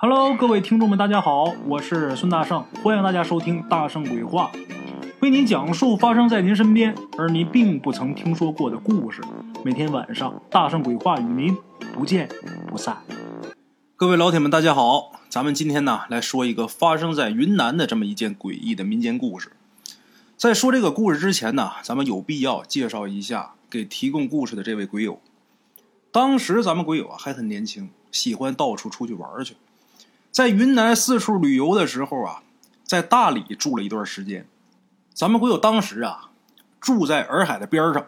Hello，各位听众们，大家好，我是孙大圣，欢迎大家收听《大圣鬼话》，为您讲述发生在您身边而您并不曾听说过的故事。每天晚上，《大圣鬼话》与您不见不散。各位老铁们，大家好，咱们今天呢来说一个发生在云南的这么一件诡异的民间故事。在说这个故事之前呢，咱们有必要介绍一下给提供故事的这位鬼友。当时咱们鬼友啊还很年轻，喜欢到处出去玩去。在云南四处旅游的时候啊，在大理住了一段时间。咱们鬼友当时啊住在洱海的边上。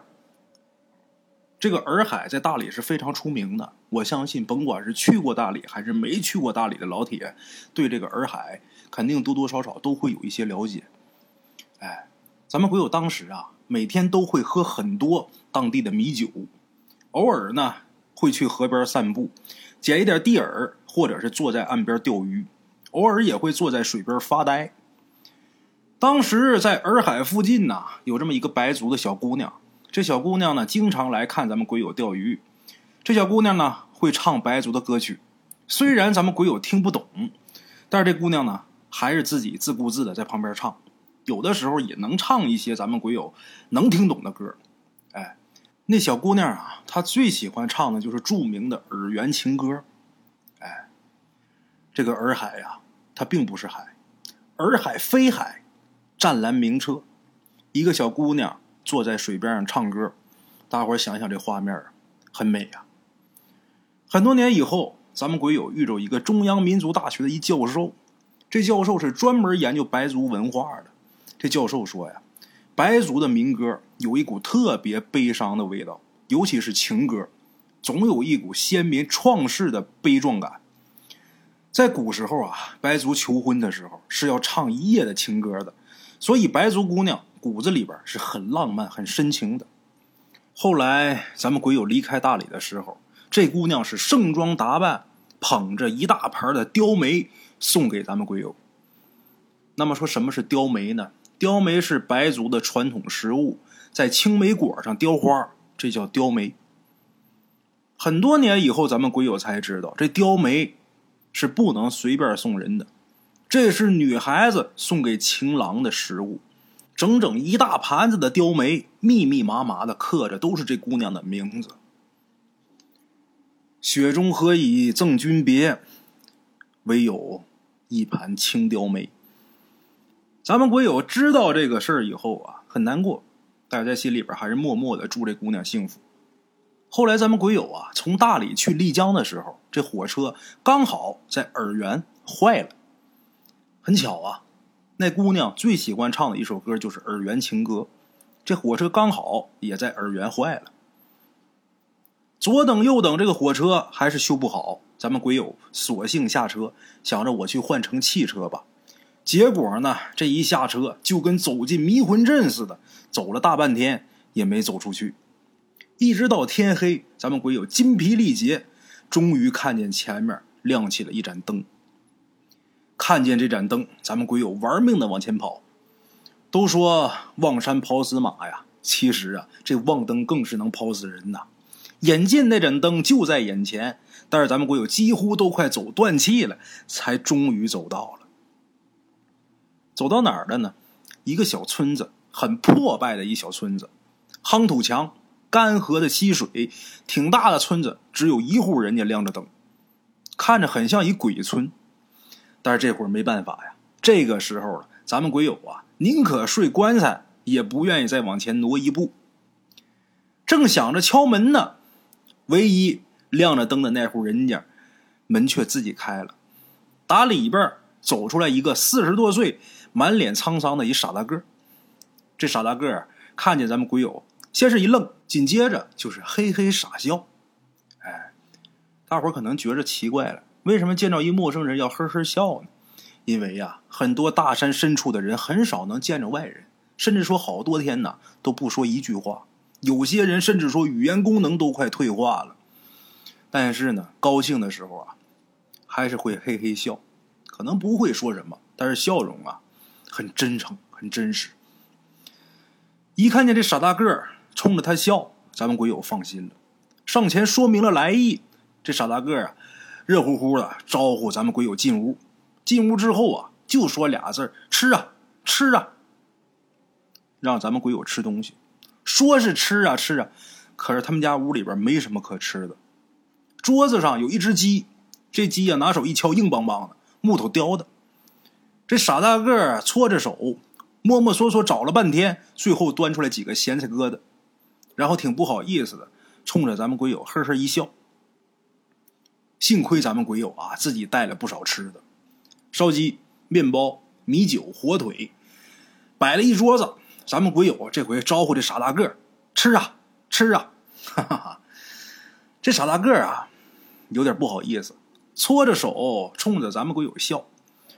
这个洱海在大理是非常出名的，我相信甭管是去过大理还是没去过大理的老铁，对这个洱海肯定多多少少都会有一些了解。哎，咱们鬼友当时啊每天都会喝很多当地的米酒，偶尔呢会去河边散步，捡一点地饵。或者是坐在岸边钓鱼，偶尔也会坐在水边发呆。当时在洱海附近呐，有这么一个白族的小姑娘。这小姑娘呢，经常来看咱们鬼友钓鱼。这小姑娘呢，会唱白族的歌曲，虽然咱们鬼友听不懂，但是这姑娘呢，还是自己自顾自的在旁边唱。有的时候也能唱一些咱们鬼友能听懂的歌。哎，那小姑娘啊，她最喜欢唱的就是著名的洱源情歌。这个洱海呀，它并不是海，洱海非海，湛蓝明澈。一个小姑娘坐在水边上唱歌，大伙想想这画面啊很美呀。很多年以后，咱们鬼友遇着一个中央民族大学的一教授，这教授是专门研究白族文化的。这教授说呀，白族的民歌有一股特别悲伤的味道，尤其是情歌。总有一股先民创世的悲壮感。在古时候啊，白族求婚的时候是要唱一夜的情歌的，所以白族姑娘骨子里边是很浪漫、很深情的。后来咱们鬼友离开大理的时候，这姑娘是盛装打扮，捧着一大盘的雕梅送给咱们鬼友。那么说什么是雕梅呢？雕梅是白族的传统食物，在青梅果上雕花，这叫雕梅。很多年以后，咱们鬼友才知道，这雕梅是不能随便送人的，这是女孩子送给情郎的食物。整整一大盘子的雕梅，密密麻麻的刻着都是这姑娘的名字。雪中何以赠君别？唯有一盘青雕梅。咱们鬼友知道这个事儿以后啊，很难过，大家心里边还是默默的祝这姑娘幸福。后来咱们鬼友啊，从大理去丽江的时候，这火车刚好在洱源坏了。很巧啊，那姑娘最喜欢唱的一首歌就是《洱源情歌》，这火车刚好也在洱源坏了。左等右等，这个火车还是修不好。咱们鬼友索性下车，想着我去换成汽车吧。结果呢，这一下车就跟走进迷魂阵似的，走了大半天也没走出去。一直到天黑，咱们鬼友筋疲力竭，终于看见前面亮起了一盏灯。看见这盏灯，咱们鬼友玩命的往前跑。都说望山跑死马呀，其实啊，这望灯更是能跑死人呐。眼见那盏灯就在眼前，但是咱们鬼友几乎都快走断气了，才终于走到了。走到哪儿了呢？一个小村子，很破败的一小村子，夯土墙。干涸的溪水，挺大的村子，只有一户人家亮着灯，看着很像一鬼村。但是这会儿没办法呀，这个时候了，咱们鬼友啊，宁可睡棺材，也不愿意再往前挪一步。正想着敲门呢，唯一亮着灯的那户人家，门却自己开了，打里边走出来一个四十多岁、满脸沧桑的一傻大个。这傻大个看见咱们鬼友。先是一愣，紧接着就是嘿嘿傻笑。哎，大伙儿可能觉着奇怪了，为什么见着一陌生人要呵呵笑呢？因为呀，很多大山深处的人很少能见着外人，甚至说好多天呢都不说一句话。有些人甚至说语言功能都快退化了。但是呢，高兴的时候啊，还是会嘿嘿笑，可能不会说什么，但是笑容啊，很真诚，很真实。一看见这傻大个儿。冲着他笑，咱们鬼友放心了，上前说明了来意。这傻大个啊，热乎乎的招呼咱们鬼友进屋。进屋之后啊，就说俩字吃啊，吃啊。”让咱们鬼友吃东西，说是吃啊吃啊，可是他们家屋里边没什么可吃的。桌子上有一只鸡，这鸡呀拿手一敲，硬邦邦的，木头雕的。这傻大个搓着手，摸摸索索找了半天，最后端出来几个咸菜疙瘩，然后挺不好意思的，冲着咱们鬼友呵呵一笑。幸亏咱们鬼友啊自己带了不少吃的，烧鸡、面包、米酒、火腿，摆了一桌子。咱们鬼友这回招呼这傻大个吃啊吃啊，哈哈哈！这傻大个啊，有点不好意思，搓着手冲着咱们鬼友笑。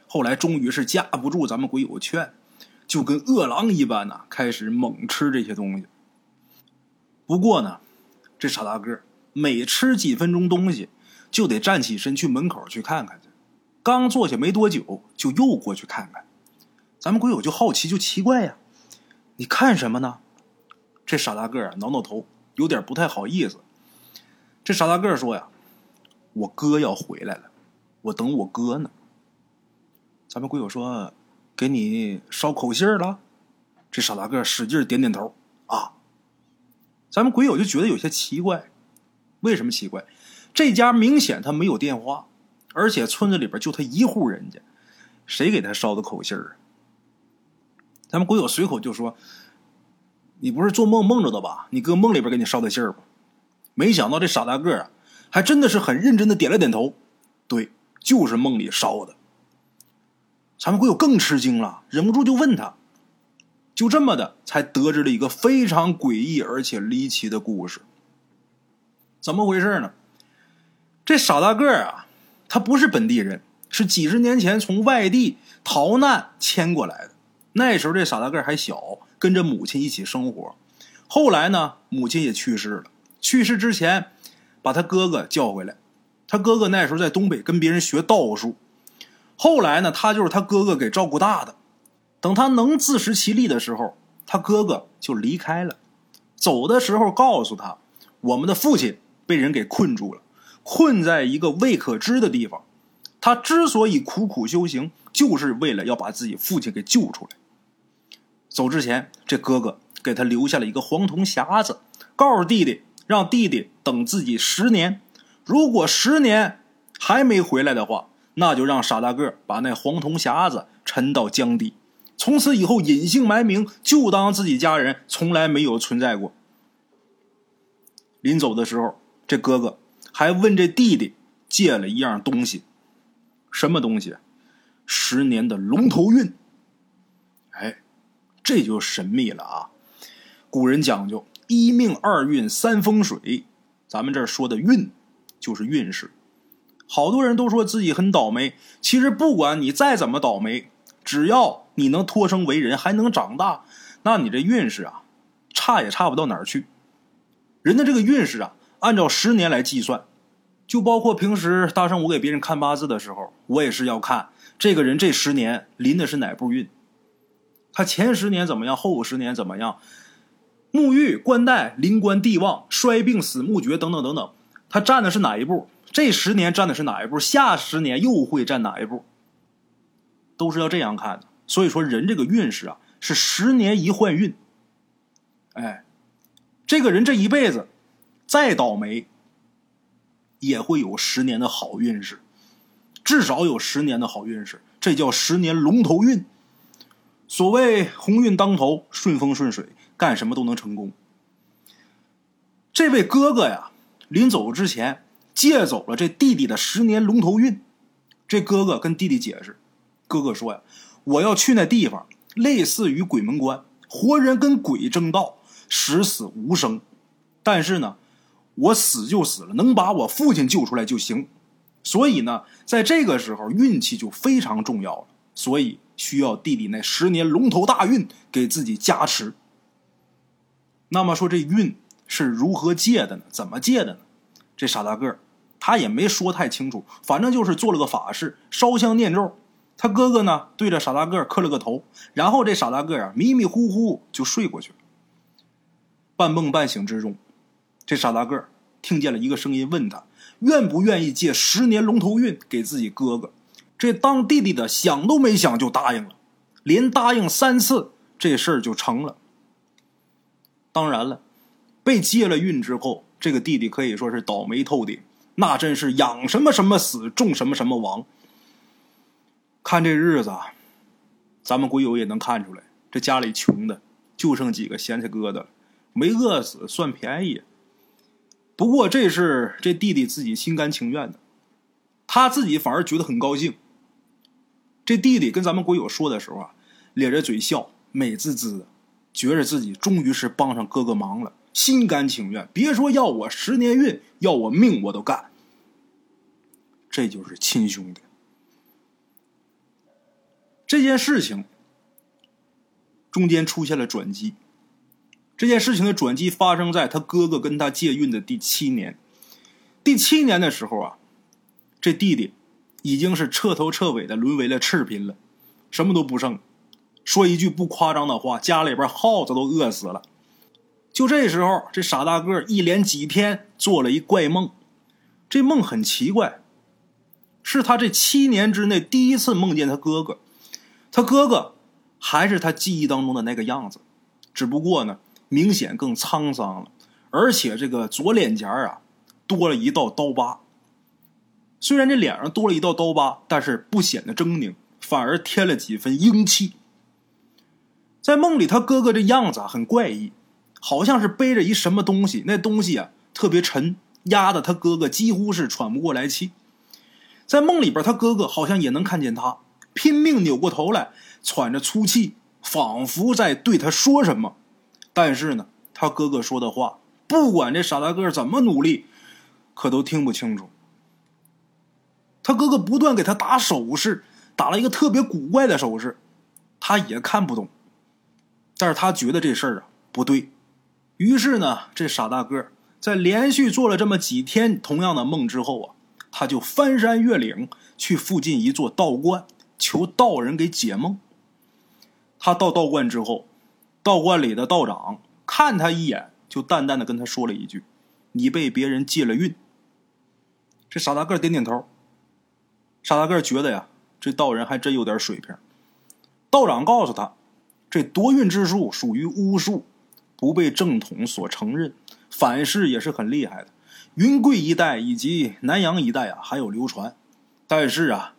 后来终于是架不住咱们鬼友劝，就跟饿狼一般呐，开始猛吃这些东西。不过呢，这傻大个每吃几分钟东西，就得站起身去门口去看看去。刚坐下没多久，就又过去看看。咱们鬼友就好奇，就奇怪呀。你看什么呢？这傻大个挠挠头，有点不太好意思。这傻大个说呀：“我哥要回来了，我等我哥呢。”咱们鬼友说：“给你捎口信了。”这傻大个使劲点点头。啊，咱们鬼友就觉得有些奇怪，为什么奇怪？这家明显他没有电话，而且村子里边就他一户人家，谁给他捎的口信儿？咱们鬼友随口就说：“你不是做梦梦着的吧？你哥梦里边给你捎的信儿吧？”没想到这傻大个啊，还真的是很认真的点了点头：“对，就是梦里捎的。”咱们鬼友更吃惊了，忍不住就问他：“就这么的，才得知了一个非常诡异而且离奇的故事。怎么回事呢？这傻大个啊，他不是本地人，是几十年前从外地逃难迁过来的。”那时候这傻大个还小，跟着母亲一起生活。后来呢，母亲也去世了。去世之前，把他哥哥叫回来。他哥哥那时候在东北跟别人学道术。后来呢，他就是他哥哥给照顾大的。等他能自食其力的时候，他哥哥就离开了。走的时候告诉他，我们的父亲被人给困住了，困在一个未可知的地方。他之所以苦苦修行，就是为了要把自己父亲给救出来。走之前，这哥哥给他留下了一个黄铜匣子，告诉弟弟，让弟弟等自己十年。如果十年还没回来的话，那就让傻大个把那黄铜匣子沉到江底，从此以后隐姓埋名，就当自己家人从来没有存在过。临走的时候，这哥哥还问这弟弟借了一样东西，什么东西？十年的龙头运。哎。这就神秘了啊！古人讲究一命二运三风水，咱们这儿说的运就是运势。好多人都说自己很倒霉，其实不管你再怎么倒霉，只要你能托生为人，还能长大，那你这运势啊，差也差不到哪儿去。人的这个运势啊，按照十年来计算，就包括平时大圣我给别人看八字的时候，我也是要看这个人这十年临的是哪步运。他前十年怎么样？后五十年怎么样？沐浴、冠带、临官、地旺、衰病、死、墓绝等等等等，他占的是哪一步？这十年占的是哪一步？下十年又会占哪一步？都是要这样看的。所以说，人这个运势啊，是十年一换运。哎，这个人这一辈子再倒霉，也会有十年的好运势，至少有十年的好运势，这叫十年龙头运。所谓鸿运当头，顺风顺水，干什么都能成功。这位哥哥呀，临走之前借走了这弟弟的十年龙头运。这哥哥跟弟弟解释：“哥哥说呀，我要去那地方，类似于鬼门关，活人跟鬼争道，十死无生。但是呢，我死就死了，能把我父亲救出来就行。所以呢，在这个时候，运气就非常重要了。所以。”需要弟弟那十年龙头大运给自己加持。那么说这运是如何借的呢？怎么借的呢？这傻大个儿他也没说太清楚，反正就是做了个法事，烧香念咒。他哥哥呢对着傻大个磕了个头，然后这傻大个啊迷迷糊糊就睡过去了。半梦半醒之中，这傻大个听见了一个声音，问他：“愿不愿意借十年龙头运给自己哥哥。这当弟弟的想都没想就答应了，连答应三次，这事儿就成了。当然了，被借了运之后，这个弟弟可以说是倒霉透顶，那真是养什么什么死，种什么什么亡。看这日子，咱们鬼友也能看出来，这家里穷的就剩几个咸菜疙瘩，没饿死算便宜。不过这是这弟弟自己心甘情愿的，他自己反而觉得很高兴。这弟弟跟咱们鬼友说的时候啊，咧着嘴笑，美滋滋的，觉着自己终于是帮上哥哥忙了，心甘情愿。别说要我十年运，要我命我都干。这就是亲兄弟。这件事情中间出现了转机。这件事情的转机发生在他哥哥跟他借运的第七年。第七年的时候啊，这弟弟。已经是彻头彻尾的沦为了赤贫了，什么都不剩。说一句不夸张的话，家里边耗子都饿死了。就这时候，这傻大个一连几天做了一怪梦，这梦很奇怪，是他这七年之内第一次梦见他哥哥。他哥哥还是他记忆当中的那个样子，只不过呢，明显更沧桑了，而且这个左脸颊啊多了一道刀疤。虽然这脸上多了一道刀疤，但是不显得狰狞，反而添了几分英气。在梦里，他哥哥这样子啊很怪异，好像是背着一什么东西，那东西啊特别沉，压得他哥哥几乎是喘不过来气。在梦里边，他哥哥好像也能看见他，拼命扭过头来，喘着粗气，仿佛在对他说什么。但是呢，他哥哥说的话，不管这傻大个怎么努力，可都听不清楚。他哥哥不断给他打手势，打了一个特别古怪的手势，他也看不懂。但是他觉得这事儿啊不对，于是呢，这傻大个在连续做了这么几天同样的梦之后啊，他就翻山越岭去附近一座道观，求道人给解梦。他到道观之后，道观里的道长看他一眼，就淡淡的跟他说了一句：“你被别人借了运。”这傻大个点点头。傻大个觉得呀，这道人还真有点水平。道长告诉他，这夺运之术属于巫术，不被正统所承认，反噬也是很厉害的。云贵一带以及南阳一带啊，还有流传。但是啊，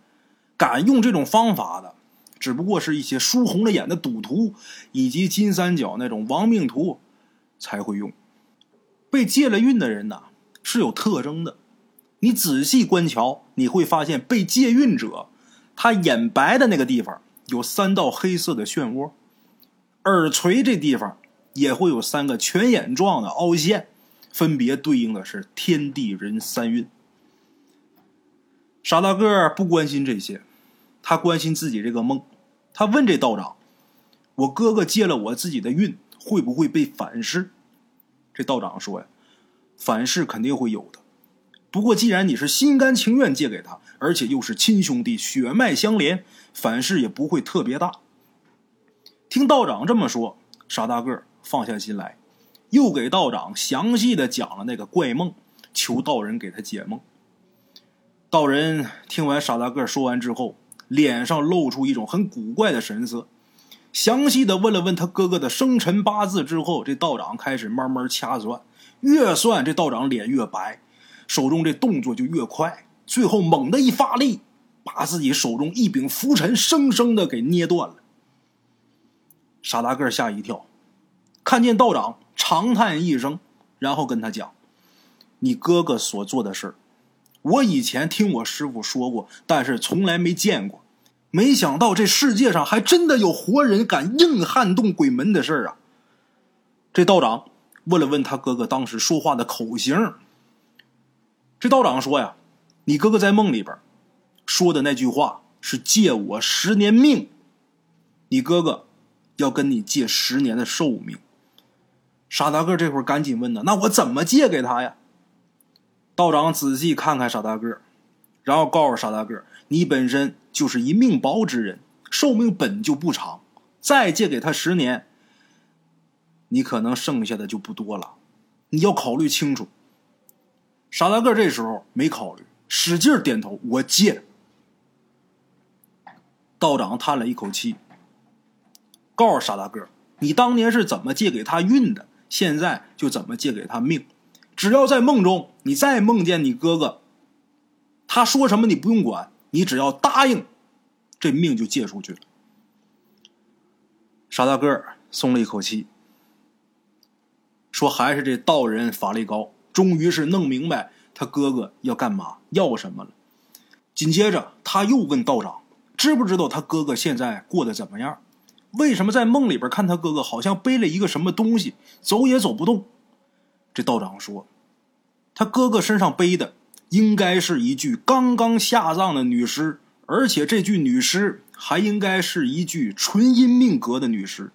敢用这种方法的，只不过是一些输红了眼的赌徒以及金三角那种亡命徒才会用。被借了运的人呐，是有特征的。你仔细观瞧，你会发现被借运者，他眼白的那个地方有三道黑色的漩涡，耳垂这地方也会有三个泉眼状的凹陷，分别对应的是天地人三运。傻大个不关心这些，他关心自己这个梦。他问这道长：“我哥哥借了我自己的运，会不会被反噬？”这道长说：“呀，反噬肯定会有的。”不过，既然你是心甘情愿借给他，而且又是亲兄弟，血脉相连，反噬也不会特别大。听道长这么说，傻大个放下心来，又给道长详细的讲了那个怪梦，求道人给他解梦。道人听完傻大个说完之后，脸上露出一种很古怪的神色，详细的问了问他哥哥的生辰八字之后，这道长开始慢慢掐算，越算这道长脸越白。手中这动作就越快，最后猛地一发力，把自己手中一柄拂尘生生的给捏断了。傻大个吓一跳，看见道长长叹一声，然后跟他讲：“你哥哥所做的事我以前听我师傅说过，但是从来没见过。没想到这世界上还真的有活人敢硬撼动鬼门的事啊！”这道长问了问他哥哥当时说话的口型。这道长说呀：“你哥哥在梦里边说的那句话是借我十年命，你哥哥要跟你借十年的寿命。”傻大个这会儿赶紧问呢：“那我怎么借给他呀？”道长仔细看看傻大个，然后告诉傻大个：“你本身就是一命薄之人，寿命本就不长，再借给他十年，你可能剩下的就不多了，你要考虑清楚。”傻大个这时候没考虑，使劲点头：“我借。”道长叹了一口气，告诉傻大个：“你当年是怎么借给他运的，现在就怎么借给他命。只要在梦中，你再梦见你哥哥，他说什么你不用管，你只要答应，这命就借出去了。”傻大个松了一口气，说：“还是这道人法力高。”终于是弄明白他哥哥要干嘛，要什么了。紧接着，他又问道长：“知不知道他哥哥现在过得怎么样？为什么在梦里边看他哥哥好像背了一个什么东西，走也走不动？”这道长说：“他哥哥身上背的应该是一具刚刚下葬的女尸，而且这具女尸还应该是一具纯阴命格的女尸。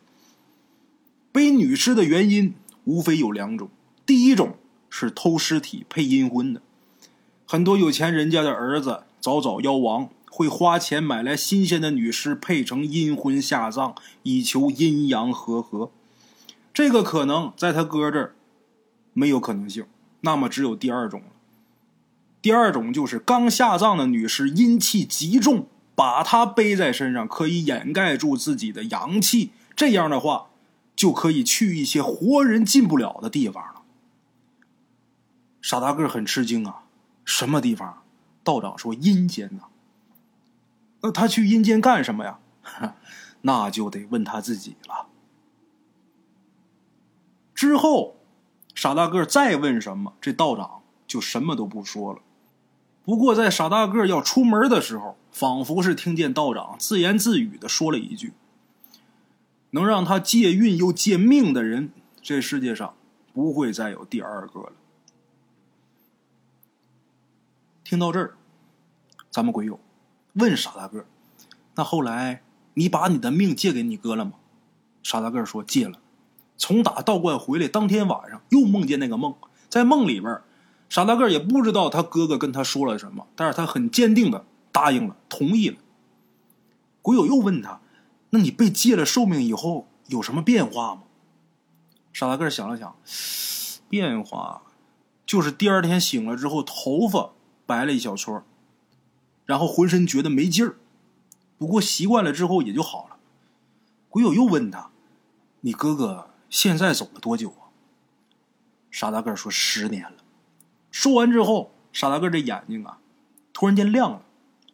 背女尸的原因无非有两种，第一种。”是偷尸体配阴婚的，很多有钱人家的儿子早早夭亡，会花钱买来新鲜的女尸配成阴婚下葬，以求阴阳和合。这个可能在他哥这儿没有可能性，那么只有第二种了。第二种就是刚下葬的女尸阴气极重，把她背在身上可以掩盖住自己的阳气，这样的话就可以去一些活人进不了的地方了。傻大个很吃惊啊，什么地方？道长说阴间呐。那他去阴间干什么呀？那就得问他自己了。之后，傻大个再问什么，这道长就什么都不说了。不过在傻大个要出门的时候，仿佛是听见道长自言自语的说了一句：“能让他借运又借命的人，这世界上不会再有第二个了。”听到这儿，咱们鬼友问傻大个：“那后来你把你的命借给你哥了吗？”傻大个说：“借了。”从打道观回来当天晚上，又梦见那个梦，在梦里边，傻大个也不知道他哥哥跟他说了什么，但是他很坚定的答应了，同意了。鬼友又问他：“那你被借了寿命以后有什么变化吗？”傻大个想了想，变化就是第二天醒了之后头发。白了一小撮，然后浑身觉得没劲儿，不过习惯了之后也就好了。鬼友又问他：“你哥哥现在走了多久啊？”傻大个说：“十年了。”说完之后，傻大个这眼睛啊，突然间亮了。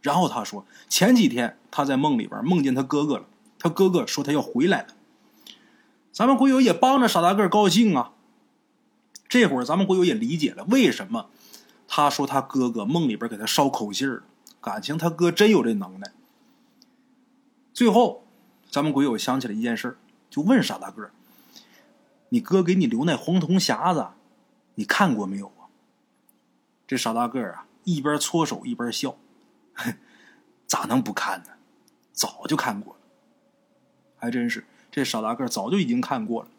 然后他说：“前几天他在梦里边梦见他哥哥了，他哥哥说他要回来了。”咱们鬼友也帮着傻大个高兴啊。这会儿咱们鬼友也理解了为什么。他说他哥哥梦里边给他捎口信儿，感情他哥真有这能耐。最后，咱们鬼友想起了一件事就问傻大个：“你哥给你留那黄铜匣子，你看过没有啊？”这傻大个啊，一边搓手一边笑：“咋能不看呢？早就看过了。还真是，这傻大个早就已经看过了。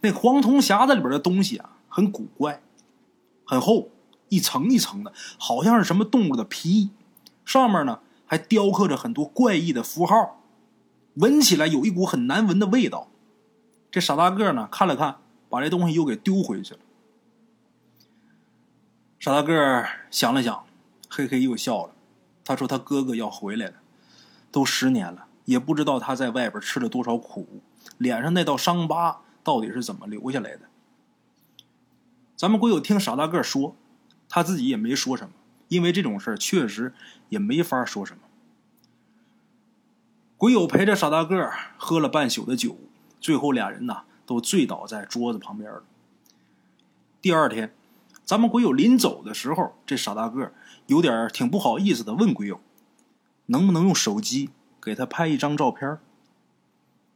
那黄铜匣子里边的东西啊，很古怪，很厚。”一层一层的，好像是什么动物的皮，上面呢还雕刻着很多怪异的符号，闻起来有一股很难闻的味道。这傻大个呢看了看，把这东西又给丢回去了。傻大个想了想，嘿嘿又笑了。他说：“他哥哥要回来了，都十年了，也不知道他在外边吃了多少苦，脸上那道伤疤到底是怎么留下来的。”咱们鬼友听傻大个说。他自己也没说什么，因为这种事儿确实也没法说什么。鬼友陪着傻大个喝了半宿的酒，最后俩人呐都醉倒在桌子旁边了。第二天，咱们鬼友临走的时候，这傻大个有点挺不好意思的，问鬼友能不能用手机给他拍一张照片，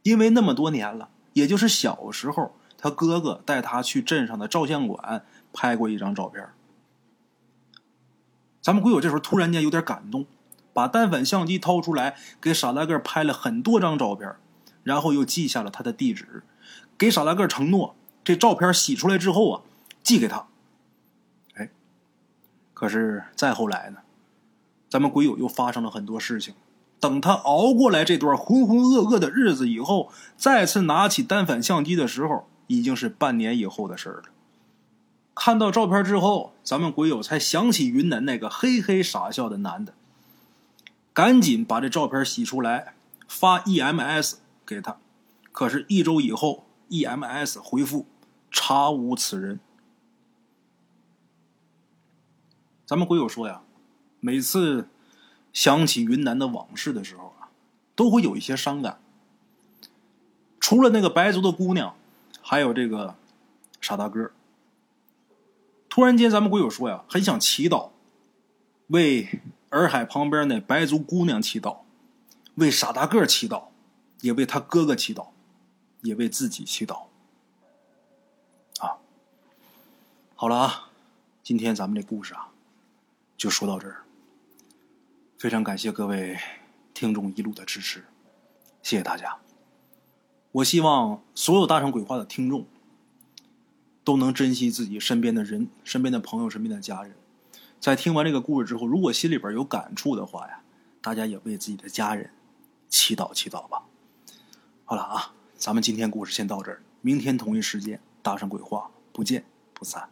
因为那么多年了，也就是小时候他哥哥带他去镇上的照相馆拍过一张照片。咱们鬼友这时候突然间有点感动，把单反相机掏出来，给傻大个拍了很多张照片，然后又记下了他的地址，给傻大个承诺，这照片洗出来之后啊，寄给他。哎，可是再后来呢，咱们鬼友又发生了很多事情。等他熬过来这段浑浑噩噩的日子以后，再次拿起单反相机的时候，已经是半年以后的事了。看到照片之后，咱们鬼友才想起云南那个嘿嘿傻笑的男的，赶紧把这照片洗出来发 EMS 给他。可是，一周以后，EMS 回复查无此人。咱们鬼友说呀，每次想起云南的往事的时候啊，都会有一些伤感。除了那个白族的姑娘，还有这个傻大个。突然间，咱们鬼友说呀，很想祈祷，为洱海旁边那白族姑娘祈祷，为傻大个祈祷，也为他哥哥祈祷，也为自己祈祷。啊，好了啊，今天咱们这故事啊，就说到这儿。非常感谢各位听众一路的支持，谢谢大家。我希望所有大圣鬼话的听众。都能珍惜自己身边的人、身边的朋友、身边的家人。在听完这个故事之后，如果心里边有感触的话呀，大家也为自己的家人祈祷祈祷吧。好了啊，咱们今天故事先到这儿，明天同一时间搭上鬼话不见不散。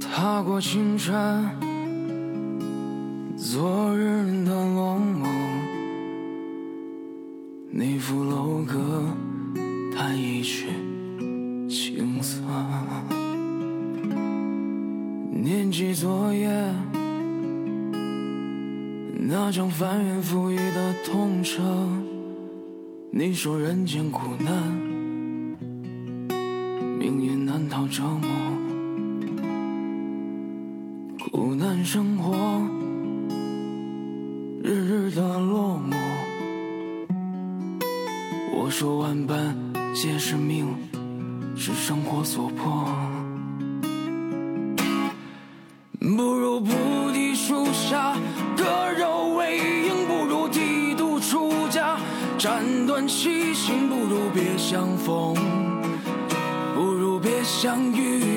踏过青山，昨日的落寞，那副楼阁，弹一曲青涩。念起昨夜那场翻云覆雨的痛彻，你说人间苦难，命运难逃折磨，苦难生活，日日的落寞。我说万般皆是命，是生活所迫。断七情，不如别相逢，不如别相遇。